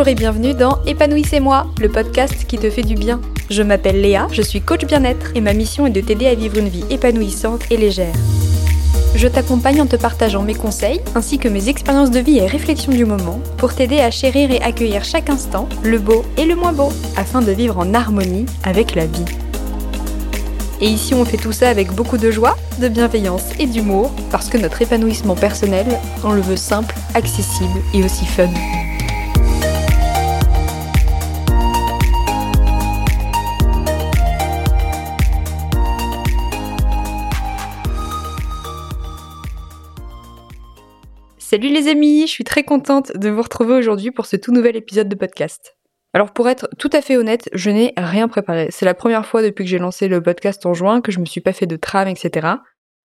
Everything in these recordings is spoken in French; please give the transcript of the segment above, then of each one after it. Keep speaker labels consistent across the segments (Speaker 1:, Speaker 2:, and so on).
Speaker 1: Bonjour et bienvenue dans Épanouissez-moi, le podcast qui te fait du bien. Je m'appelle Léa, je suis coach bien-être et ma mission est de t'aider à vivre une vie épanouissante et légère. Je t'accompagne en te partageant mes conseils ainsi que mes expériences de vie et réflexions du moment pour t'aider à chérir et accueillir chaque instant, le beau et le moins beau, afin de vivre en harmonie avec la vie. Et ici on fait tout ça avec beaucoup de joie, de bienveillance et d'humour, parce que notre épanouissement personnel, on le veut simple, accessible et aussi fun. Salut les amis, je suis très contente de vous retrouver aujourd'hui pour ce tout nouvel épisode de podcast. Alors pour être tout à fait honnête, je n'ai rien préparé. C'est la première fois depuis que j'ai lancé le podcast en juin que je me suis pas fait de trame, etc.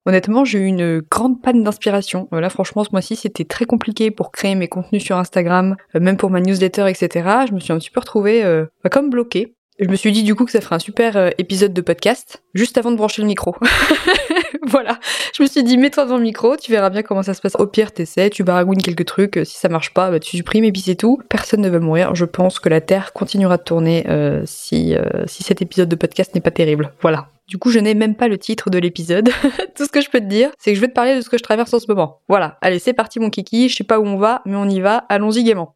Speaker 1: Honnêtement, j'ai eu une grande panne d'inspiration. Là, franchement, ce mois-ci, c'était très compliqué pour créer mes contenus sur Instagram, euh, même pour ma newsletter, etc. Je me suis un petit peu retrouvée euh, bah, comme bloquée. Je me suis dit du coup que ça ferait un super euh, épisode de podcast, juste avant de brancher le micro. voilà. Je me suis dit, mets-toi dans le micro, tu verras bien comment ça se passe. Au pire, t'essaies, tu baragouines quelques trucs. Si ça marche pas, bah, tu supprimes et puis c'est tout. Personne ne va mourir. Je pense que la Terre continuera de tourner euh, si, euh, si cet épisode de podcast n'est pas terrible. Voilà. Du coup, je n'ai même pas le titre de l'épisode. Tout ce que je peux te dire, c'est que je vais te parler de ce que je traverse en ce moment. Voilà. Allez, c'est parti mon kiki. Je sais pas où on va, mais on y va. Allons-y gaiement.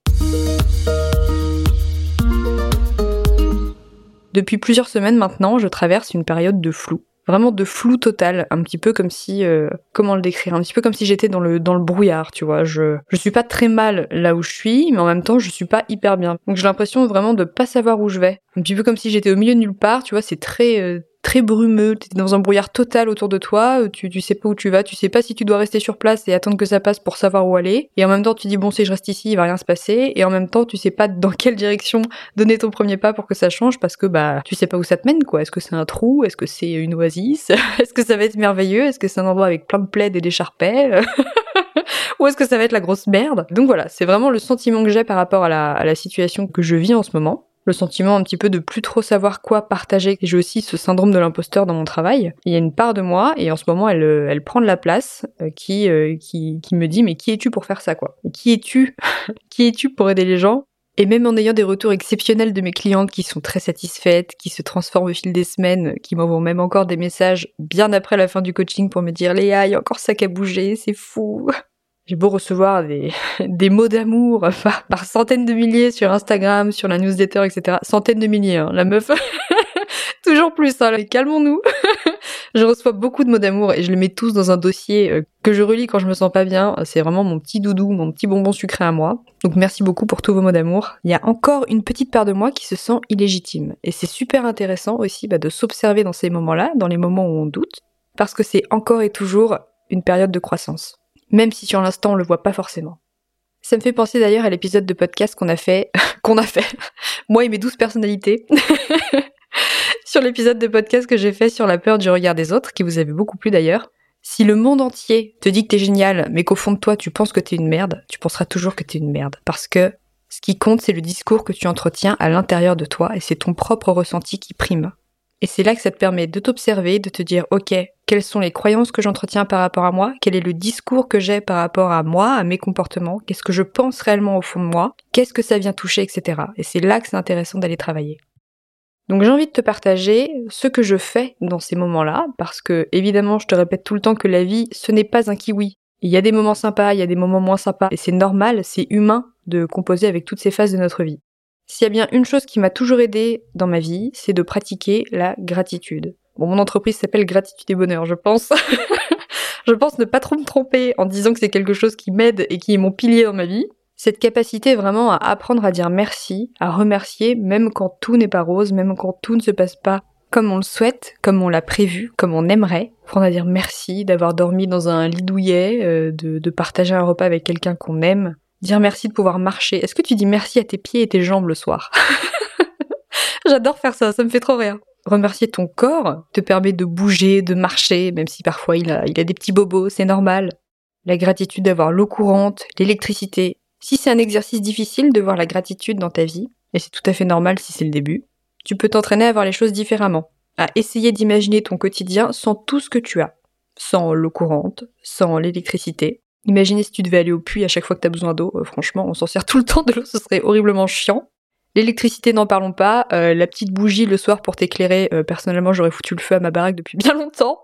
Speaker 1: Depuis plusieurs semaines maintenant, je traverse une période de flou vraiment de flou total, un petit peu comme si, euh, comment le décrire, un petit peu comme si j'étais dans le dans le brouillard, tu vois. Je je suis pas très mal là où je suis, mais en même temps je suis pas hyper bien. Donc j'ai l'impression vraiment de pas savoir où je vais, un petit peu comme si j'étais au milieu de nulle part, tu vois. C'est très euh, très brumeux, t'es dans un brouillard total autour de toi, euh, tu, tu sais pas où tu vas, tu sais pas si tu dois rester sur place et attendre que ça passe pour savoir où aller, et en même temps tu dis bon si je reste ici il va rien se passer, et en même temps tu sais pas dans quelle direction donner ton premier pas pour que ça change parce que bah tu sais pas où ça te mène quoi, est-ce que c'est un trou, est-ce que c'est une oasis, est-ce que ça va être merveilleux, est-ce que c'est un endroit avec plein de plaids et des ou est-ce que ça va être la grosse merde? Donc voilà, c'est vraiment le sentiment que j'ai par rapport à la, à la situation que je vis en ce moment le sentiment un petit peu de plus trop savoir quoi partager. J'ai aussi ce syndrome de l'imposteur dans mon travail. Il y a une part de moi, et en ce moment elle, euh, elle prend de la place, euh, qui, euh, qui, qui me dit mais qui es-tu pour faire ça quoi? Qui es-tu Qui es-tu pour aider les gens? Et même en ayant des retours exceptionnels de mes clientes qui sont très satisfaites, qui se transforment au fil des semaines, qui m'envoient même encore des messages bien après la fin du coaching pour me dire Léa, il y a encore ça qui a bougé, c'est fou. J'ai beau recevoir des, des mots d'amour par, centaines de milliers sur Instagram, sur la newsletter, etc. Centaines de milliers, hein. la meuf. Toujours plus, hein, calmons-nous. je reçois beaucoup de mots d'amour et je les mets tous dans un dossier euh, que je relis quand je me sens pas bien. C'est vraiment mon petit doudou, mon petit bonbon sucré à moi. Donc merci beaucoup pour tous vos mots d'amour. Il y a encore une petite part de moi qui se sent illégitime. Et c'est super intéressant aussi bah, de s'observer dans ces moments-là, dans les moments où on doute, parce que c'est encore et toujours une période de croissance même si sur l'instant on le voit pas forcément. Ça me fait penser d'ailleurs à l'épisode de podcast qu'on a fait, qu'on a fait, moi et mes douze personnalités, sur l'épisode de podcast que j'ai fait sur la peur du regard des autres, qui vous avait beaucoup plu d'ailleurs. Si le monde entier te dit que t'es génial, mais qu'au fond de toi tu penses que t'es une merde, tu penseras toujours que t'es une merde. Parce que ce qui compte, c'est le discours que tu entretiens à l'intérieur de toi et c'est ton propre ressenti qui prime. Et c'est là que ça te permet de t'observer, de te dire, ok, quelles sont les croyances que j'entretiens par rapport à moi, quel est le discours que j'ai par rapport à moi, à mes comportements, qu'est-ce que je pense réellement au fond de moi, qu'est-ce que ça vient toucher, etc. Et c'est là que c'est intéressant d'aller travailler. Donc j'ai envie de te partager ce que je fais dans ces moments-là, parce que évidemment je te répète tout le temps que la vie, ce n'est pas un kiwi. Il y a des moments sympas, il y a des moments moins sympas, et c'est normal, c'est humain de composer avec toutes ces phases de notre vie. S'il y a bien une chose qui m'a toujours aidé dans ma vie, c'est de pratiquer la gratitude. Bon, mon entreprise s'appelle Gratitude et Bonheur, je pense. je pense ne pas trop me tromper en disant que c'est quelque chose qui m'aide et qui est mon pilier dans ma vie. Cette capacité vraiment à apprendre à dire merci, à remercier, même quand tout n'est pas rose, même quand tout ne se passe pas comme on le souhaite, comme on l'a prévu, comme on aimerait. Apprendre à dire merci, d'avoir dormi dans un lit douillet, euh, de, de partager un repas avec quelqu'un qu'on aime, Dire merci de pouvoir marcher. Est-ce que tu dis merci à tes pieds et tes jambes le soir? J'adore faire ça, ça me fait trop rire. Remercier ton corps te permet de bouger, de marcher, même si parfois il a, des petits bobos, c'est normal. La gratitude d'avoir l'eau courante, l'électricité. Si c'est un exercice difficile de voir la gratitude dans ta vie, et c'est tout à fait normal si c'est le début, tu peux t'entraîner à voir les choses différemment, à essayer d'imaginer ton quotidien sans tout ce que tu as. Sans l'eau courante, sans l'électricité, Imaginez si tu devais aller au puits à chaque fois que t'as besoin d'eau. Euh, franchement, on s'en sert tout le temps de l'eau, ce serait horriblement chiant. L'électricité, n'en parlons pas. Euh, la petite bougie le soir pour t'éclairer, euh, personnellement, j'aurais foutu le feu à ma baraque depuis bien longtemps.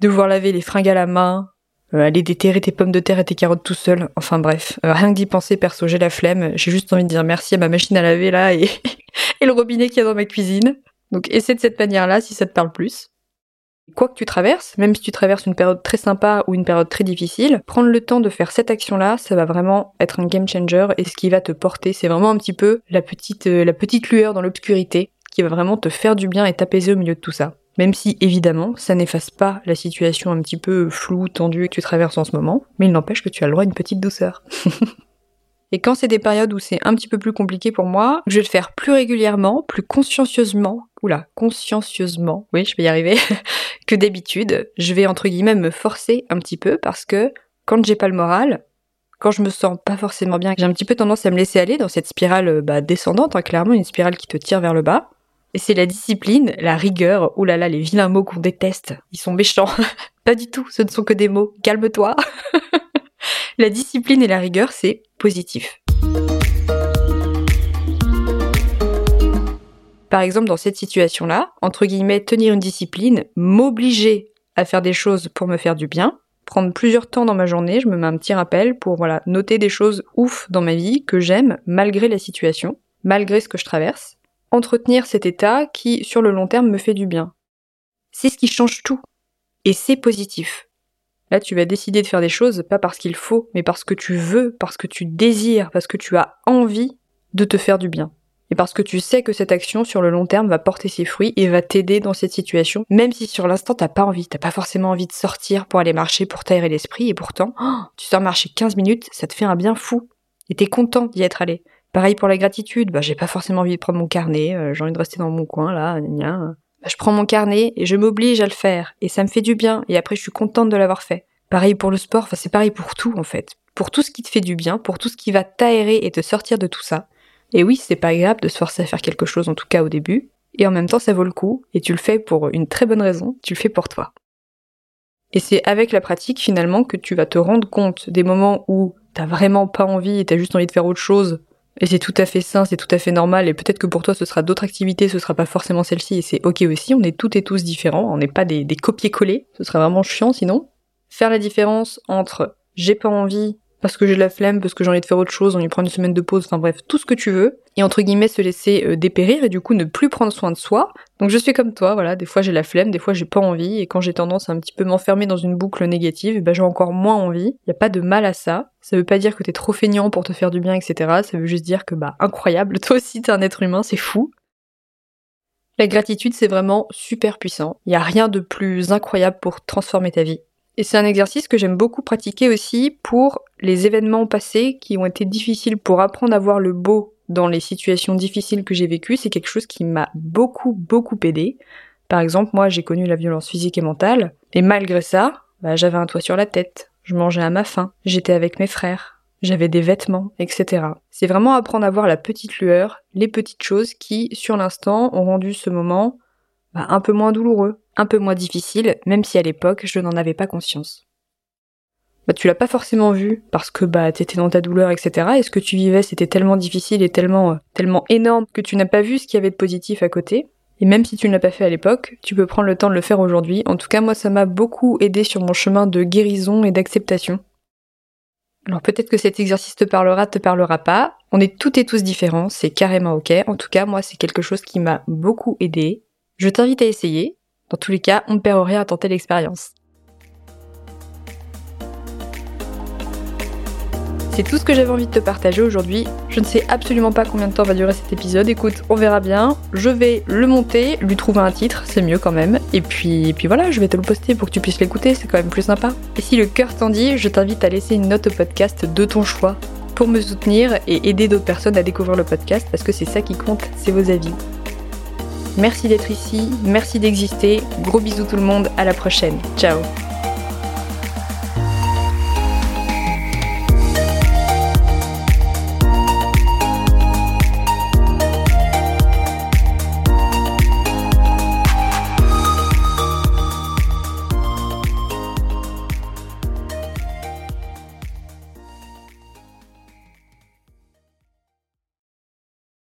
Speaker 1: Devoir laver les fringues à la main, aller déterrer tes pommes de terre et tes carottes tout seul. Enfin bref, rien que d'y penser, perso, j'ai la flemme. J'ai juste envie de dire merci à ma machine à laver là et, et le robinet qu'il y a dans ma cuisine. Donc essaie de cette manière-là si ça te parle plus. Quoi que tu traverses, même si tu traverses une période très sympa ou une période très difficile, prendre le temps de faire cette action-là, ça va vraiment être un game changer et ce qui va te porter, c'est vraiment un petit peu la petite, euh, la petite lueur dans l'obscurité qui va vraiment te faire du bien et t'apaiser au milieu de tout ça. Même si, évidemment, ça n'efface pas la situation un petit peu floue, tendue que tu traverses en ce moment, mais il n'empêche que tu as le droit à une petite douceur. Et quand c'est des périodes où c'est un petit peu plus compliqué pour moi, je vais le faire plus régulièrement, plus consciencieusement, oula, consciencieusement, oui, je vais y arriver, que d'habitude. Je vais entre guillemets me forcer un petit peu parce que quand j'ai pas le moral, quand je me sens pas forcément bien, j'ai un petit peu tendance à me laisser aller dans cette spirale bah, descendante, hein, clairement une spirale qui te tire vers le bas. Et c'est la discipline, la rigueur, oulala, là là, les vilains mots qu'on déteste, ils sont méchants. pas du tout, ce ne sont que des mots, calme-toi. La discipline et la rigueur, c'est positif. Par exemple, dans cette situation-là, entre guillemets, tenir une discipline, m'obliger à faire des choses pour me faire du bien, prendre plusieurs temps dans ma journée, je me mets un petit rappel pour voilà, noter des choses ouf dans ma vie que j'aime malgré la situation, malgré ce que je traverse, entretenir cet état qui sur le long terme me fait du bien. C'est ce qui change tout. Et c'est positif. Là, tu vas décider de faire des choses pas parce qu'il faut, mais parce que tu veux, parce que tu désires, parce que tu as envie de te faire du bien. Et parce que tu sais que cette action sur le long terme va porter ses fruits et va t'aider dans cette situation, même si sur l'instant t'as pas envie, t'as pas forcément envie de sortir pour aller marcher pour t'aérer l'esprit, et pourtant, oh, tu sors marcher 15 minutes, ça te fait un bien fou. Et t'es content d'y être allé. Pareil pour la gratitude, bah j'ai pas forcément envie de prendre mon carnet, euh, j'ai envie de rester dans mon coin là, gna, je prends mon carnet et je m'oblige à le faire, et ça me fait du bien, et après je suis contente de l'avoir fait. Pareil pour le sport, enfin c'est pareil pour tout en fait. Pour tout ce qui te fait du bien, pour tout ce qui va t'aérer et te sortir de tout ça. Et oui, c'est pas agréable de se forcer à faire quelque chose, en tout cas au début, et en même temps ça vaut le coup, et tu le fais pour une très bonne raison, tu le fais pour toi. Et c'est avec la pratique finalement que tu vas te rendre compte des moments où t'as vraiment pas envie et t'as juste envie de faire autre chose, et c'est tout à fait sain, c'est tout à fait normal, et peut-être que pour toi ce sera d'autres activités, ce sera pas forcément celle-ci, et c'est ok aussi, on est toutes et tous différents, on n'est pas des, des copier-coller, ce serait vraiment chiant sinon. Faire la différence entre j'ai pas envie parce que j'ai la flemme, parce que j'ai envie de faire autre chose, on y prend une semaine de pause, enfin bref, tout ce que tu veux, et entre guillemets se laisser euh, dépérir et du coup ne plus prendre soin de soi. Donc je suis comme toi, voilà, des fois j'ai la flemme, des fois j'ai pas envie, et quand j'ai tendance à un petit peu m'enfermer dans une boucle négative, ben j'ai encore moins envie. Y a pas de mal à ça. Ça veut pas dire que t'es trop feignant pour te faire du bien, etc. Ça veut juste dire que bah incroyable, toi aussi t'es un être humain, c'est fou. La gratitude c'est vraiment super puissant. Y a rien de plus incroyable pour transformer ta vie. Et c'est un exercice que j'aime beaucoup pratiquer aussi pour les événements passés qui ont été difficiles pour apprendre à voir le beau dans les situations difficiles que j'ai vécues. C'est quelque chose qui m'a beaucoup, beaucoup aidé. Par exemple, moi, j'ai connu la violence physique et mentale. Et malgré ça, bah, j'avais un toit sur la tête. Je mangeais à ma faim. J'étais avec mes frères. J'avais des vêtements, etc. C'est vraiment apprendre à voir la petite lueur, les petites choses qui, sur l'instant, ont rendu ce moment bah, un peu moins douloureux, un peu moins difficile, même si à l'époque je n'en avais pas conscience. Bah, tu l'as pas forcément vu parce que bah t'étais dans ta douleur, etc. Et ce que tu vivais c'était tellement difficile et tellement euh, tellement énorme que tu n'as pas vu ce qu'il y avait de positif à côté. Et même si tu ne l'as pas fait à l'époque, tu peux prendre le temps de le faire aujourd'hui. En tout cas, moi, ça m'a beaucoup aidé sur mon chemin de guérison et d'acceptation. Alors peut-être que cet exercice te parlera, te parlera pas. On est toutes et tous différents, c'est carrément ok. En tout cas, moi, c'est quelque chose qui m'a beaucoup aidé. Je t'invite à essayer. Dans tous les cas, on ne perd rien à tenter l'expérience. C'est tout ce que j'avais envie de te partager aujourd'hui. Je ne sais absolument pas combien de temps va durer cet épisode. Écoute, on verra bien. Je vais le monter, lui trouver un titre, c'est mieux quand même. Et puis, voilà, je vais te le poster pour que tu puisses l'écouter, c'est quand même plus sympa. Et si le cœur t'en dit, je t'invite à laisser une note au podcast de ton choix pour me soutenir et aider d'autres personnes à découvrir le podcast parce que c'est ça qui compte, c'est vos avis. Merci d'être ici, merci d'exister. Gros bisous tout le monde, à la prochaine. Ciao